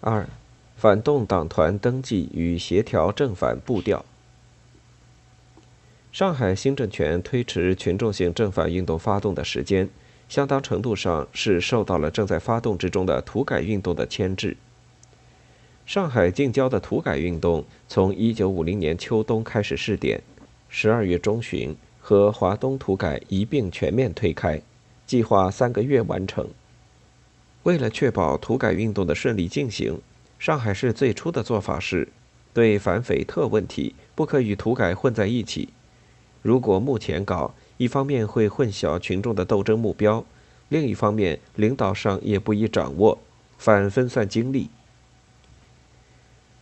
二、反动党团登记与协调正反步调。上海新政权推迟群众性正反运动发动的时间，相当程度上是受到了正在发动之中的土改运动的牵制。上海近郊的土改运动从1950年秋冬开始试点，12月中旬和华东土改一并全面推开，计划三个月完成。为了确保土改运动的顺利进行，上海市最初的做法是，对反匪特问题不可与土改混在一起。如果目前搞，一方面会混淆群众的斗争目标，另一方面领导上也不易掌握，反分散精力。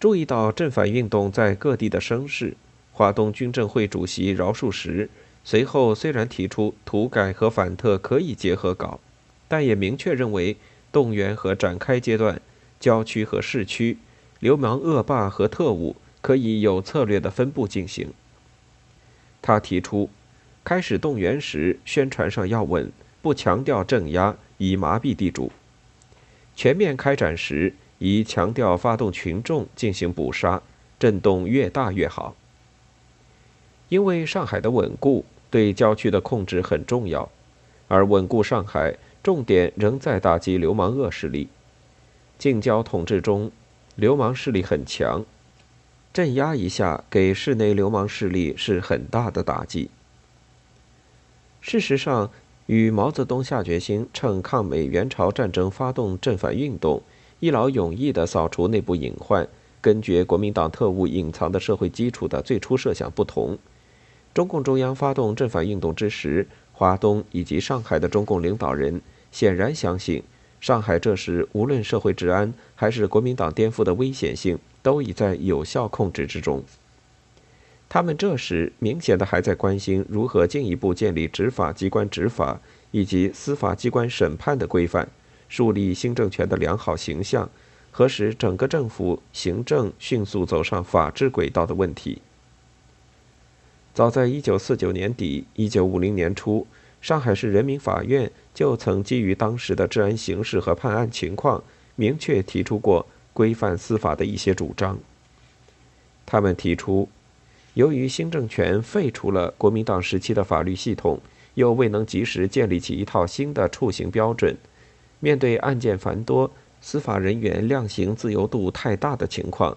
注意到正反运动在各地的声势，华东军政会主席饶漱石随后虽然提出土改和反特可以结合搞，但也明确认为。动员和展开阶段，郊区和市区，流氓恶霸和特务可以有策略的分布进行。他提出，开始动员时宣传上要稳，不强调镇压，以麻痹地主；全面开展时，宜强调发动群众进行捕杀，震动越大越好。因为上海的稳固对郊区的控制很重要，而稳固上海。重点仍在打击流氓恶势力。近郊统治中，流氓势力很强，镇压一下给市内流氓势力是很大的打击。事实上，与毛泽东下决心趁抗美援朝战争发动正反运动，一劳永逸地扫除内部隐患，根绝国民党特务隐藏的社会基础的最初设想不同，中共中央发动正反运动之时。华东以及上海的中共领导人显然相信，上海这时无论社会治安还是国民党颠覆的危险性都已在有效控制之中。他们这时明显的还在关心如何进一步建立执法机关执法以及司法机关审判的规范，树立新政权的良好形象，和使整个政府行政迅速走上法治轨道的问题。早在1949年底、1950年初，上海市人民法院就曾基于当时的治安形势和判案情况，明确提出过规范司法的一些主张。他们提出，由于新政权废除了国民党时期的法律系统，又未能及时建立起一套新的处刑标准，面对案件繁多、司法人员量刑自由度太大的情况，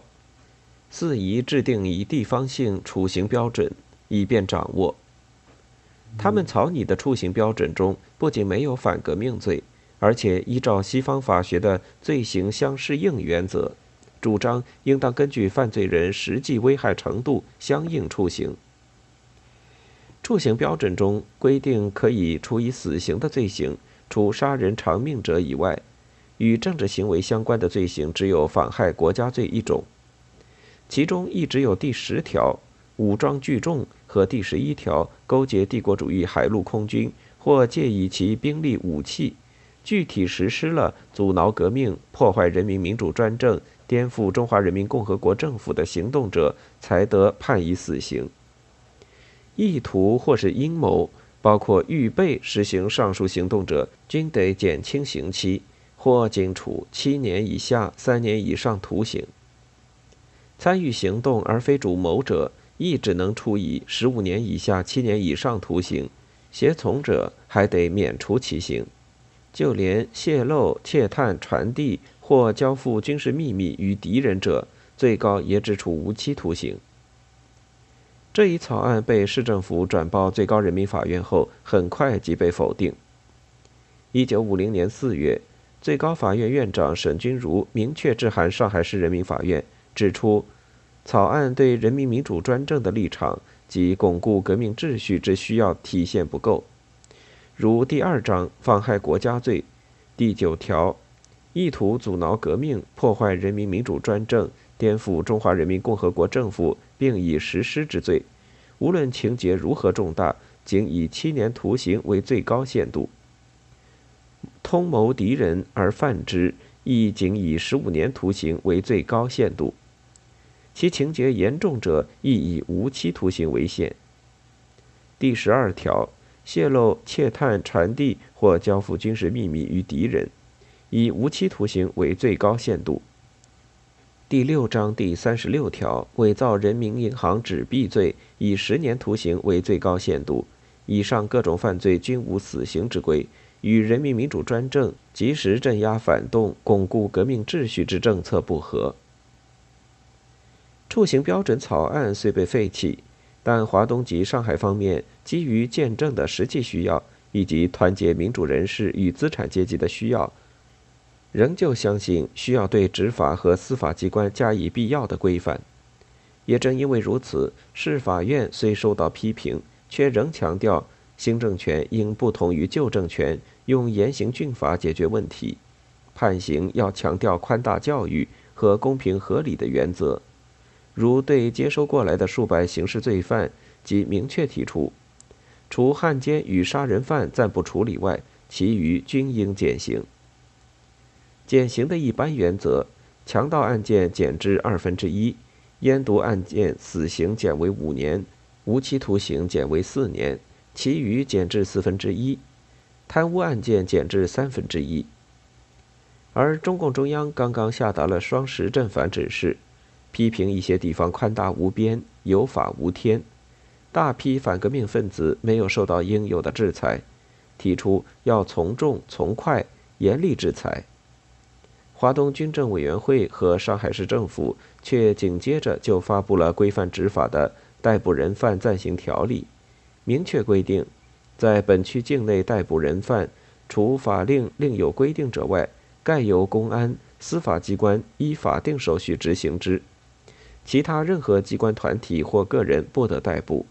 四宜制定以地方性处刑标准。以便掌握。他们草拟的处刑标准中不仅没有反革命罪，而且依照西方法学的罪行相适应原则，主张应当根据犯罪人实际危害程度相应处刑。处刑标准中规定，可以处以死刑的罪行，除杀人偿命者以外，与政治行为相关的罪行只有妨害国家罪一种，其中一只有第十条。武装聚众和第十一条勾结帝国主义海陆空军或借以其兵力武器，具体实施了阻挠革命、破坏人民民主专政、颠覆中华人民共和国政府的行动者，才得判以死刑。意图或是阴谋，包括预备实行上述行动者，均得减轻刑期，或仅处七年以下三年以上徒刑。参与行动而非主谋者。亦只能处以十五年以下七年以上徒刑，胁从者还得免除其刑，就连泄露、窃探、传递或交付军事秘密于敌人者，最高也只处无期徒刑。这一草案被市政府转报最高人民法院后，很快即被否定。一九五零年四月，最高法院院长沈钧儒明确致函上海市人民法院，指出。草案对人民民主专政的立场及巩固革命秩序之需要体现不够，如第二章妨害国家罪，第九条意图阻挠革命、破坏人民民主专政、颠覆中华人民共和国政府并已实施之罪，无论情节如何重大，仅以七年徒刑为最高限度；通谋敌人而犯之，亦仅以十五年徒刑为最高限度。其情节严重者，亦以无期徒刑为限。第十二条，泄露、窃探、传递或交付军事秘密于敌人，以无期徒刑为最高限度。第六章第三十六条，伪造人民银行纸币罪，以十年徒刑为最高限度。以上各种犯罪均无死刑之规，与人民民主专政、及时镇压反动、巩固革命秩序之政策不合。处刑标准草案虽被废弃，但华东及上海方面基于见证的实际需要，以及团结民主人士与资产阶级的需要。仍旧相信需要对执法和司法机关加以必要的规范。也正因为如此，市法院虽受到批评，却仍强调行政权应不同于旧政权，用严刑峻法解决问题，判刑要强调宽大教育和公平合理的原则。如对接收过来的数百刑事罪犯，即明确提出，除汉奸与杀人犯暂不处理外，其余均应减刑。减刑的一般原则：强盗案件减至二分之一，烟毒案件死刑减为五年，无期徒刑减为四年，其余减至四分之一；贪污案件减至三分之一。而中共中央刚刚下达了双十正反指示，批评一些地方宽大无边、有法无天，大批反革命分子没有受到应有的制裁，提出要从重从快、严厉制裁。华东军政委员会和上海市政府却紧接着就发布了规范执法的逮捕人犯暂行条例，明确规定，在本区境内逮捕人犯，除法令另有规定者外，概由公安、司法机关依法定手续执行之，其他任何机关团体或个人不得逮捕。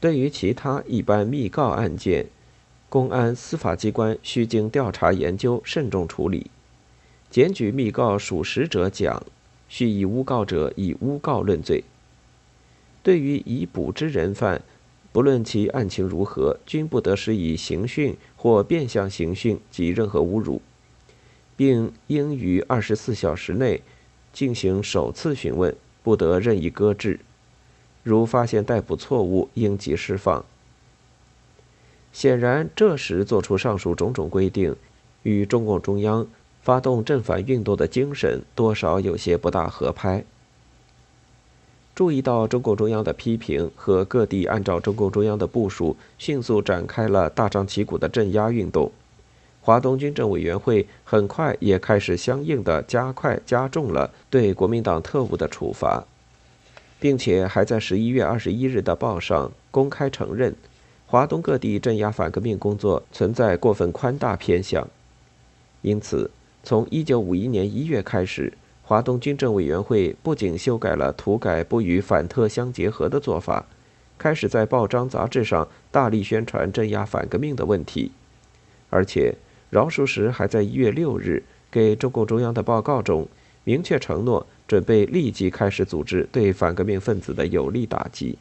对于其他一般密告案件，公安、司法机关需经调查研究，慎重处理。检举密告属实者奖，须以诬告者以诬告论罪。对于已捕之人犯，不论其案情如何，均不得施以刑讯或变相刑讯及任何侮辱，并应于二十四小时内进行首次询问，不得任意搁置。如发现逮捕错误，应即释放。显然，这时作出上述种种规定，与中共中央。发动正反运动的精神多少有些不大合拍。注意到中共中央的批评和各地按照中共中央的部署，迅速展开了大张旗鼓的镇压运动。华东军政委员会很快也开始相应的加快加重了对国民党特务的处罚，并且还在十一月二十一日的报上公开承认，华东各地镇压反革命工作存在过分宽大偏向，因此。从一九五一年一月开始，华东军政委员会不仅修改了土改不与反特相结合的做法，开始在报章杂志上大力宣传镇压反革命的问题，而且饶漱石还在一月六日给中共中央的报告中明确承诺，准备立即开始组织对反革命分子的有力打击。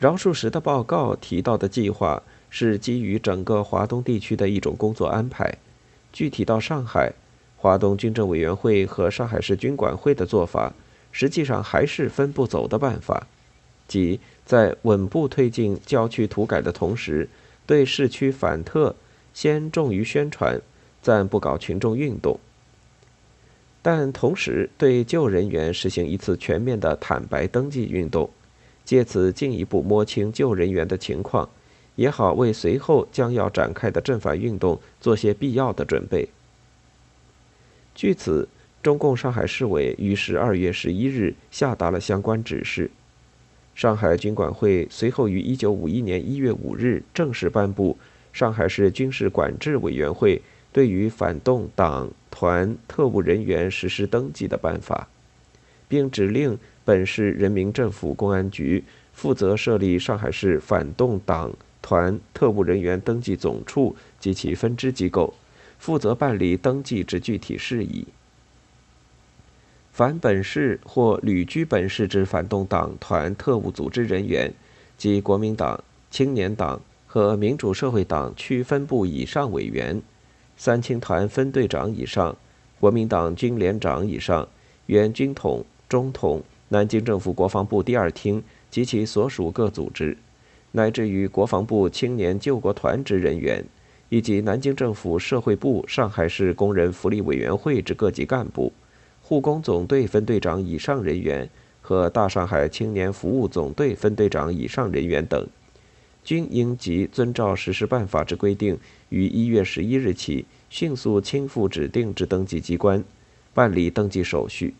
饶漱石的报告提到的计划是基于整个华东地区的一种工作安排。具体到上海，华东军政委员会和上海市军管会的做法，实际上还是分步走的办法，即在稳步推进郊区土改的同时，对市区反特先重于宣传，暂不搞群众运动，但同时对旧人员实行一次全面的坦白登记运动，借此进一步摸清旧人员的情况。也好为随后将要展开的正反运动做些必要的准备。据此，中共上海市委于十二月十一日下达了相关指示。上海军管会随后于一九五一年一月五日正式颁布《上海市军事管制委员会对于反动党团特务人员实施登记的办法》，并指令本市人民政府公安局负责设立上海市反动党。团特务人员登记总处及其分支机构，负责办理登记之具体事宜。凡本市或旅居本市之反动党团特务组织人员，及国民党、青年党和民主社会党区分部以上委员、三青团分队长以上、国民党军连长以上、原军统、中统、南京政府国防部第二厅及其所属各组织。乃至于国防部青年救国团之人员，以及南京政府社会部上海市工人福利委员会之各级干部、护工总队分队长以上人员和大上海青年服务总队分队长以上人员等，均应即遵照实施办法之规定，于一月十一日起迅速亲赴指定之登记机关，办理登记手续。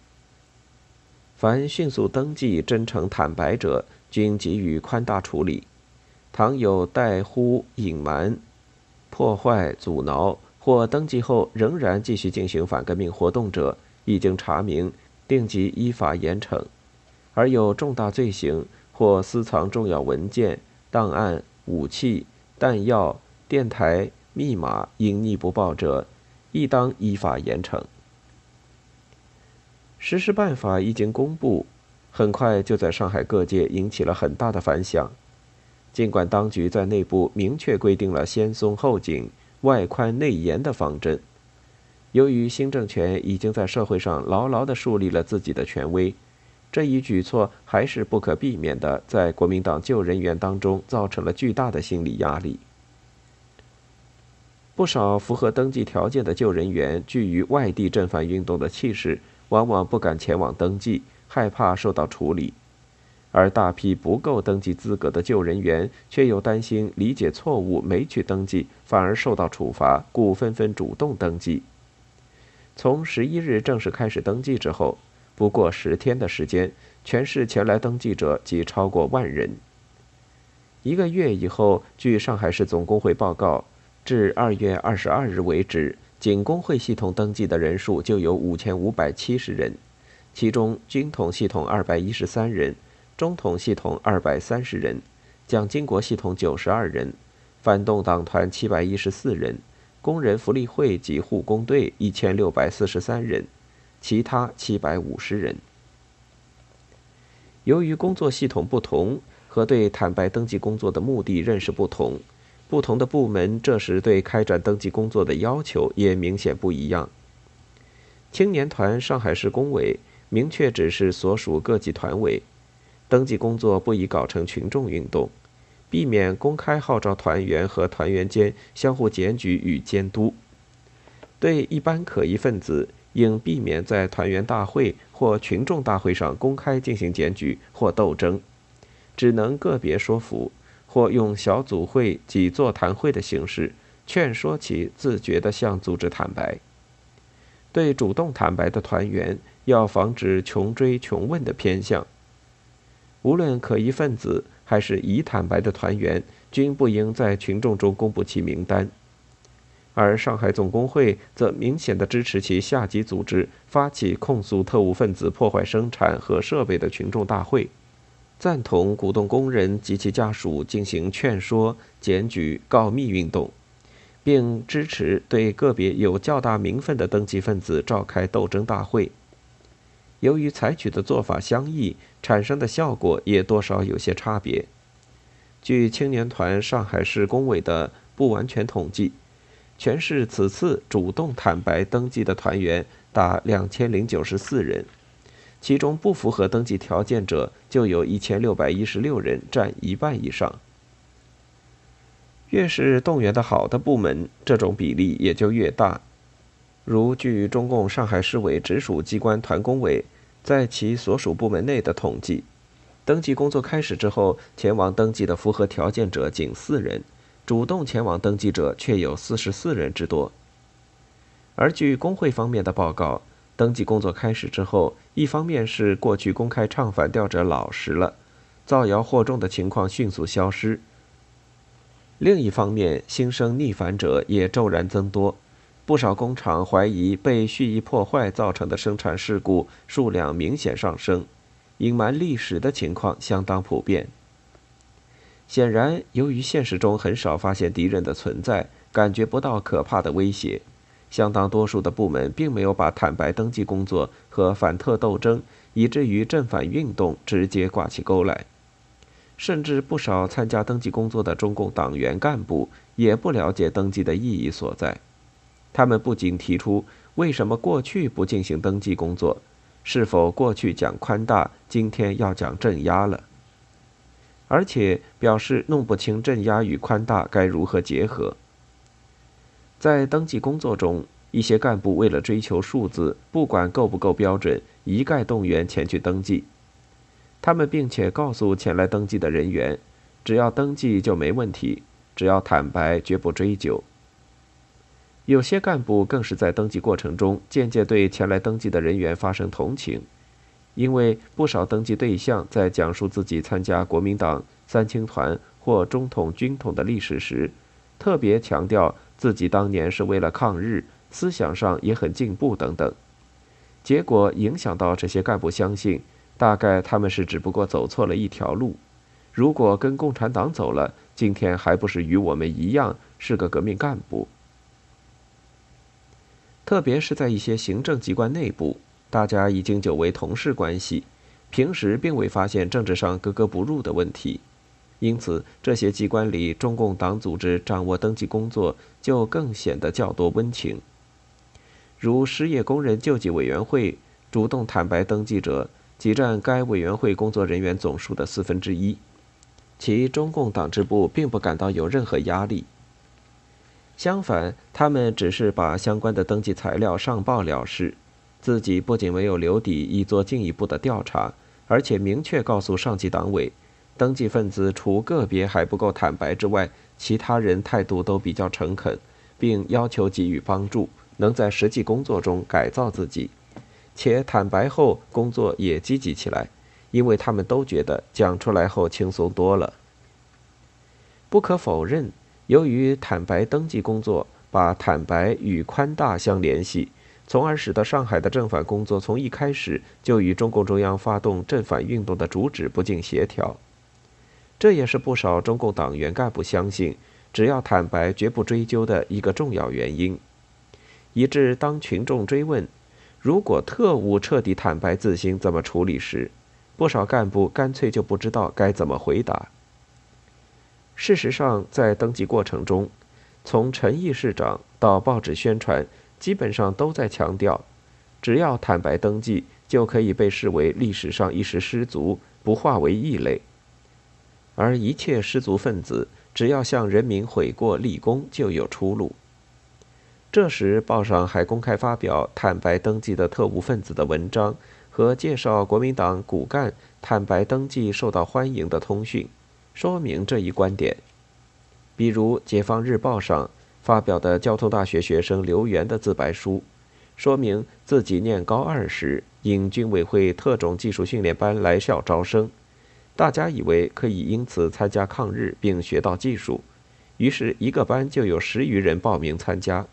凡迅速登记、真诚坦白者，均给予宽大处理；倘有怠忽、隐瞒。破坏、阻挠或登记后仍然继续进行反革命活动者，已经查明，定即依法严惩；而有重大罪行或私藏重要文件、档案、武器、弹药、电台、密码隐匿不报者，亦当依法严惩。实施办法一经公布，很快就在上海各界引起了很大的反响。尽管当局在内部明确规定了先松后紧、外宽内严的方针，由于新政权已经在社会上牢牢地树立了自己的权威，这一举措还是不可避免地在国民党旧人员当中造成了巨大的心理压力。不少符合登记条件的旧人员，惧于外地正反运动的气势，往往不敢前往登记，害怕受到处理。而大批不够登记资格的旧人员，却又担心理解错误没去登记，反而受到处罚，故纷纷主动登记。从十一日正式开始登记之后，不过十天的时间，全市前来登记者即超过万人。一个月以后，据上海市总工会报告，至二月二十二日为止，仅工会系统登记的人数就有五千五百七十人，其中军统系统二百一十三人。中统系统二百三十人，蒋经国系统九十二人，反动党团七百一十四人，工人福利会及护工队一千六百四十三人，其他七百五十人。由于工作系统不同和对坦白登记工作的目的认识不同，不同的部门这时对开展登记工作的要求也明显不一样。青年团上海市工委明确指示所属各级团委。登记工作不宜搞成群众运动，避免公开号召团员和团员间相互检举与监督。对一般可疑分子，应避免在团员大会或群众大会上公开进行检举或斗争，只能个别说服，或用小组会及座谈会的形式劝说其自觉地向组织坦白。对主动坦白的团员，要防止穷追穷问的偏向。无论可疑分子还是已坦白的团员，均不应在群众中公布其名单。而上海总工会则明显的支持其下级组织发起控诉特务分子破坏生产和设备的群众大会，赞同鼓动工人及其家属进行劝说、检举、告密运动，并支持对个别有较大名分的登记分子召开斗争大会。由于采取的做法相异，产生的效果也多少有些差别。据青年团上海市工委的不完全统计，全市此次主动坦白登记的团员达两千零九十四人，其中不符合登记条件者就有一千六百一十六人，占一半以上。越是动员的好的部门，这种比例也就越大。如据中共上海市委直属机关团工委在其所属部门内的统计，登记工作开始之后，前往登记的符合条件者仅四人，主动前往登记者却有四十四人之多。而据工会方面的报告，登记工作开始之后，一方面是过去公开唱反调者老实了，造谣惑众的情况迅速消失；另一方面，新生逆反者也骤然增多。不少工厂怀疑被蓄意破坏造成的生产事故数量明显上升，隐瞒历史的情况相当普遍。显然，由于现实中很少发现敌人的存在，感觉不到可怕的威胁，相当多数的部门并没有把坦白登记工作和反特斗争，以至于正反运动直接挂起钩来。甚至不少参加登记工作的中共党员干部也不了解登记的意义所在。他们不仅提出为什么过去不进行登记工作，是否过去讲宽大，今天要讲镇压了，而且表示弄不清镇压与宽大该如何结合。在登记工作中，一些干部为了追求数字，不管够不够标准，一概动员前去登记。他们并且告诉前来登记的人员，只要登记就没问题，只要坦白，绝不追究。有些干部更是在登记过程中渐渐对前来登记的人员发生同情，因为不少登记对象在讲述自己参加国民党三青团或中统、军统的历史时，特别强调自己当年是为了抗日，思想上也很进步等等。结果影响到这些干部相信，大概他们是只不过走错了一条路，如果跟共产党走了，今天还不是与我们一样是个革命干部。特别是在一些行政机关内部，大家已经久为同事关系，平时并未发现政治上格格不入的问题，因此这些机关里，中共党组织掌握登记工作就更显得较多温情。如失业工人救济委员会，主动坦白登记者即占该委员会工作人员总数的四分之一，其中共党支部并不感到有任何压力。相反，他们只是把相关的登记材料上报了事，自己不仅没有留底以做进一步的调查，而且明确告诉上级党委，登记分子除个别还不够坦白之外，其他人态度都比较诚恳，并要求给予帮助，能在实际工作中改造自己，且坦白后工作也积极起来，因为他们都觉得讲出来后轻松多了。不可否认。由于坦白登记工作把坦白与宽大相联系，从而使得上海的正反工作从一开始就与中共中央发动正反运动的主旨不尽协调。这也是不少中共党员干部相信只要坦白绝不追究的一个重要原因。以致当群众追问如果特务彻底坦白自新怎么处理时，不少干部干脆就不知道该怎么回答。事实上，在登记过程中，从陈毅市长到报纸宣传，基本上都在强调，只要坦白登记，就可以被视为历史上一时失足，不化为异类。而一切失足分子，只要向人民悔过立功，就有出路。这时，报上还公开发表坦白登记的特务分子的文章和介绍国民党骨干坦白登记受到欢迎的通讯。说明这一观点，比如《解放日报》上发表的交通大学学生刘源的自白书，说明自己念高二时因军委会特种技术训练班来校招生，大家以为可以因此参加抗日并学到技术，于是一个班就有十余人报名参加。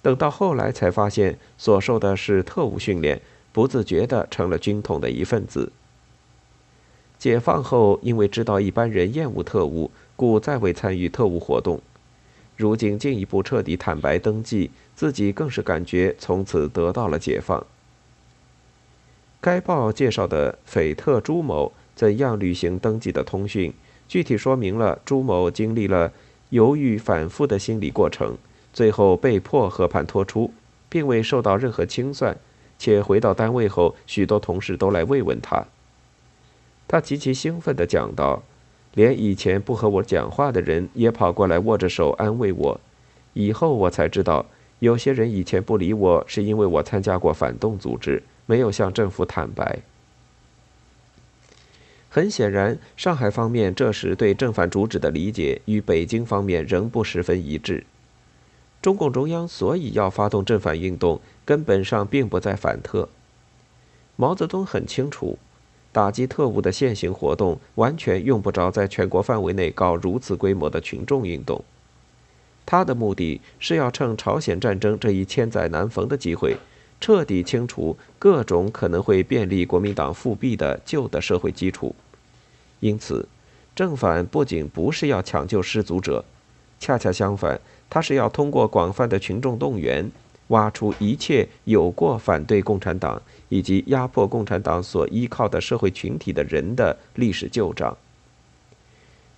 等到后来才发现所受的是特务训练，不自觉地成了军统的一份子。解放后，因为知道一般人厌恶特务，故再未参与特务活动。如今进一步彻底坦白登记，自己更是感觉从此得到了解放。该报介绍的匪特朱某怎样履行登记的通讯，具体说明了朱某经历了犹豫反复的心理过程，最后被迫和盘托出，并未受到任何清算，且回到单位后，许多同事都来慰问他。他极其兴奋地讲道：“连以前不和我讲话的人也跑过来握着手安慰我。以后我才知道，有些人以前不理我，是因为我参加过反动组织，没有向政府坦白。”很显然，上海方面这时对正反主旨的理解与北京方面仍不十分一致。中共中央所以要发动正反运动，根本上并不在反特。毛泽东很清楚。打击特务的现行活动完全用不着在全国范围内搞如此规模的群众运动。他的目的是要趁朝鲜战争这一千载难逢的机会，彻底清除各种可能会便利国民党复辟的旧的社会基础。因此，正反不仅不是要抢救失足者，恰恰相反，他是要通过广泛的群众动员。挖出一切有过反对共产党以及压迫共产党所依靠的社会群体的人的历史旧账，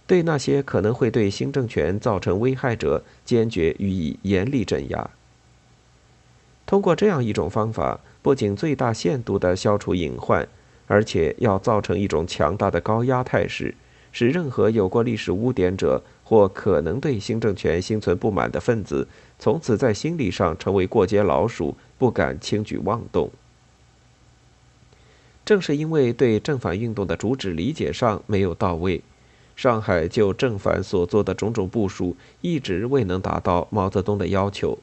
对那些可能会对新政权造成危害者，坚决予以严厉镇压。通过这样一种方法，不仅最大限度地消除隐患，而且要造成一种强大的高压态势，使任何有过历史污点者或可能对新政权心存不满的分子，从此在心理上成为过街老鼠，不敢轻举妄动。正是因为对正反运动的主旨理解上没有到位，上海就正反所做的种种部署一直未能达到毛泽东的要求。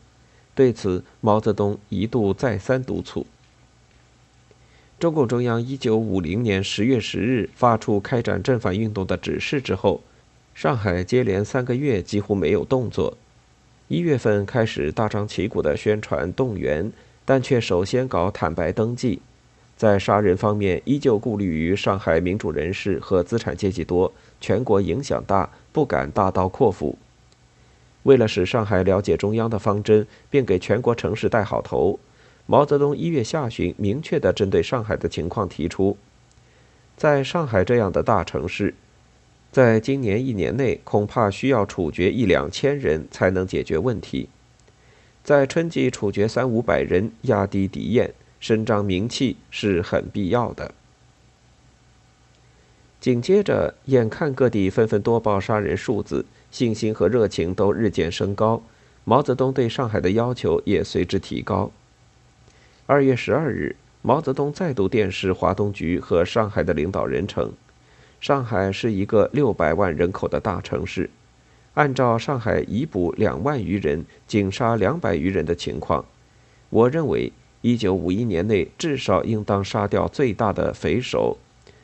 对此，毛泽东一度再三督促。中共中央一九五零年十月十日发出开展正反运动的指示之后，上海接连三个月几乎没有动作。一月份开始大张旗鼓的宣传动员，但却首先搞坦白登记。在杀人方面，依旧顾虑于上海民主人士和资产阶级多，全国影响大，不敢大刀阔斧。为了使上海了解中央的方针，并给全国城市带好头，毛泽东一月下旬明确地针对上海的情况提出：在上海这样的大城市，在今年一年内，恐怕需要处决一两千人才能解决问题；在春季处决三五百人，压低敌焰。伸张名气是很必要的。紧接着，眼看各地纷纷多报杀人数字，信心和热情都日渐升高，毛泽东对上海的要求也随之提高。二月十二日，毛泽东再度电示华东局和上海的领导人称：“上海是一个六百万人口的大城市，按照上海已捕两万余人，仅杀两百余人的情况，我认为。”一九五一年内，至少应当杀掉最大的匪首、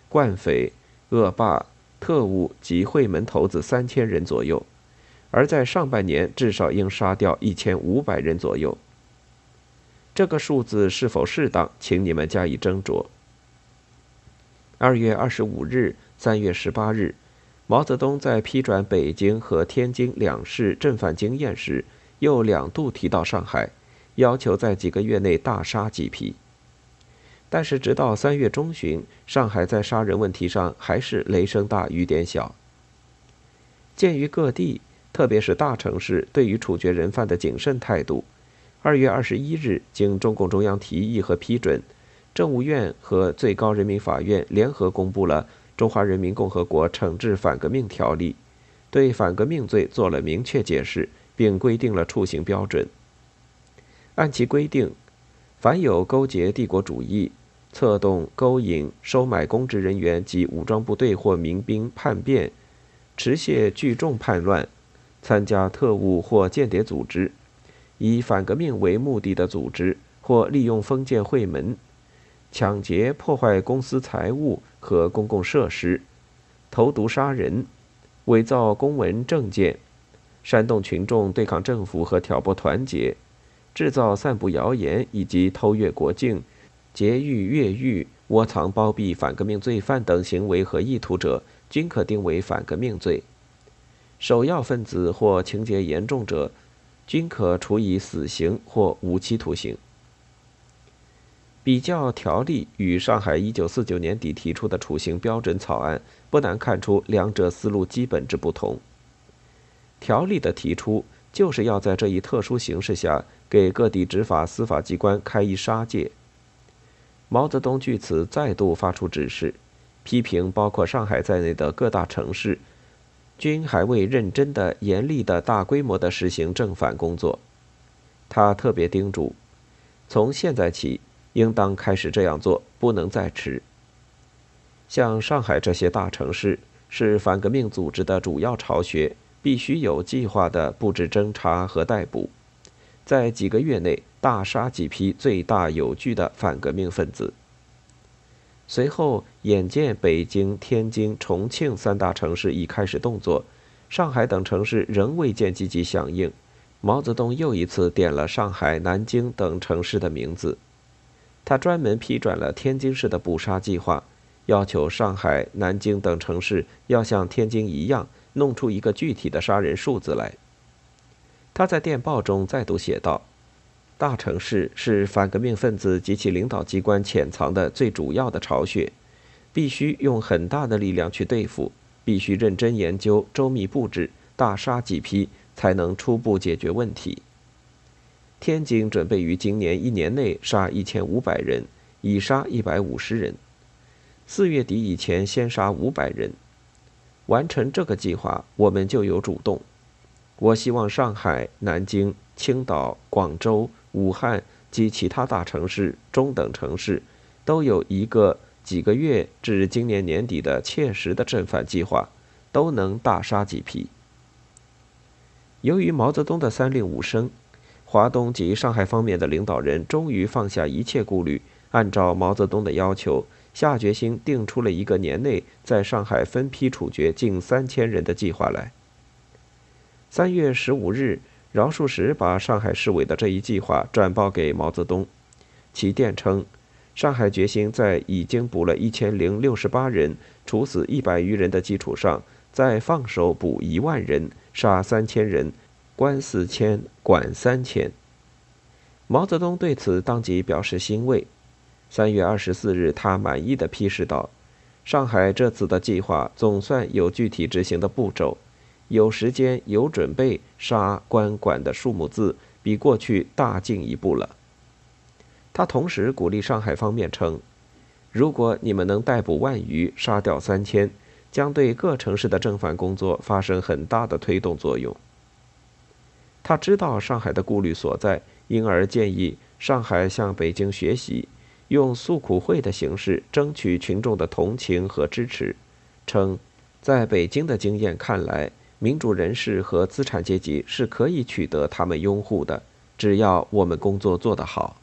惯匪、恶霸、特务及会门头子三千人左右；而在上半年，至少应杀掉一千五百人左右。这个数字是否适当，请你们加以斟酌。二月二十五日、三月十八日，毛泽东在批转北京和天津两市正反经验时，又两度提到上海。要求在几个月内大杀几批，但是直到三月中旬，上海在杀人问题上还是雷声大雨点小。鉴于各地，特别是大城市对于处决人犯的谨慎态度，二月二十一日，经中共中央提议和批准，政务院和最高人民法院联合公布了《中华人民共和国惩治反革命条例》，对反革命罪做了明确解释，并规定了处刑标准。按其规定，凡有勾结帝国主义、策动、勾引、收买公职人员及武装部队或民兵叛变、持械聚众叛乱、参加特务或间谍组织、以反革命为目的的组织或利用封建会门、抢劫破坏公司财物和公共设施、投毒杀人、伪造公文证件、煽动群众对抗政府和挑拨团结。制造、散布谣言以及偷越国境、劫狱越狱、窝藏包庇反革命罪犯等行为和意图者，均可定为反革命罪；首要分子或情节严重者，均可处以死刑或无期徒刑。比较条例与上海1949年底提出的处刑标准草案，不难看出两者思路基本之不同。条例的提出。就是要在这一特殊形势下，给各地执法司法机关开一杀戒。毛泽东据此再度发出指示，批评包括上海在内的各大城市，均还未认真的、严厉的、大规模的实行正反工作。他特别叮嘱，从现在起，应当开始这样做，不能再迟。像上海这些大城市，是反革命组织的主要巢穴。必须有计划地布置侦查和逮捕，在几个月内大杀几批最大有据的反革命分子。随后，眼见北京、天津、重庆三大城市已开始动作，上海等城市仍未见积极响应，毛泽东又一次点了上海、南京等城市的名字。他专门批转了天津市的捕杀计划，要求上海、南京等城市要像天津一样。弄出一个具体的杀人数字来。他在电报中再度写道：“大城市是反革命分子及其领导机关潜藏的最主要的巢穴，必须用很大的力量去对付，必须认真研究、周密布置、大杀几批，才能初步解决问题。”天津准备于今年一年内杀一千五百人，已杀一百五十人。四月底以前先杀五百人。完成这个计划，我们就有主动。我希望上海、南京、青岛、广州、武汉及其他大城市、中等城市都有一个几个月至今年年底的切实的正反计划，都能大杀几批。由于毛泽东的三令五申，华东及上海方面的领导人终于放下一切顾虑，按照毛泽东的要求，下决心定出了一个年内在上海分批处决近三千人的计划来。三月十五日，饶漱石把上海市委的这一计划转报给毛泽东，其电称：“上海决心在已经补了一千零六十八人、处死一百余人的基础上，再放手补一万人。”杀三千人，关四千，管三千。毛泽东对此当即表示欣慰。三月二十四日，他满意的批示道：“上海这次的计划总算有具体执行的步骤，有时间、有准备，杀关管的数目字比过去大进一步了。”他同时鼓励上海方面称：“如果你们能逮捕万余，杀掉三千。”将对各城市的正反工作发生很大的推动作用。他知道上海的顾虑所在，因而建议上海向北京学习，用诉苦会的形式争取群众的同情和支持。称，在北京的经验看来，民主人士和资产阶级是可以取得他们拥护的，只要我们工作做得好。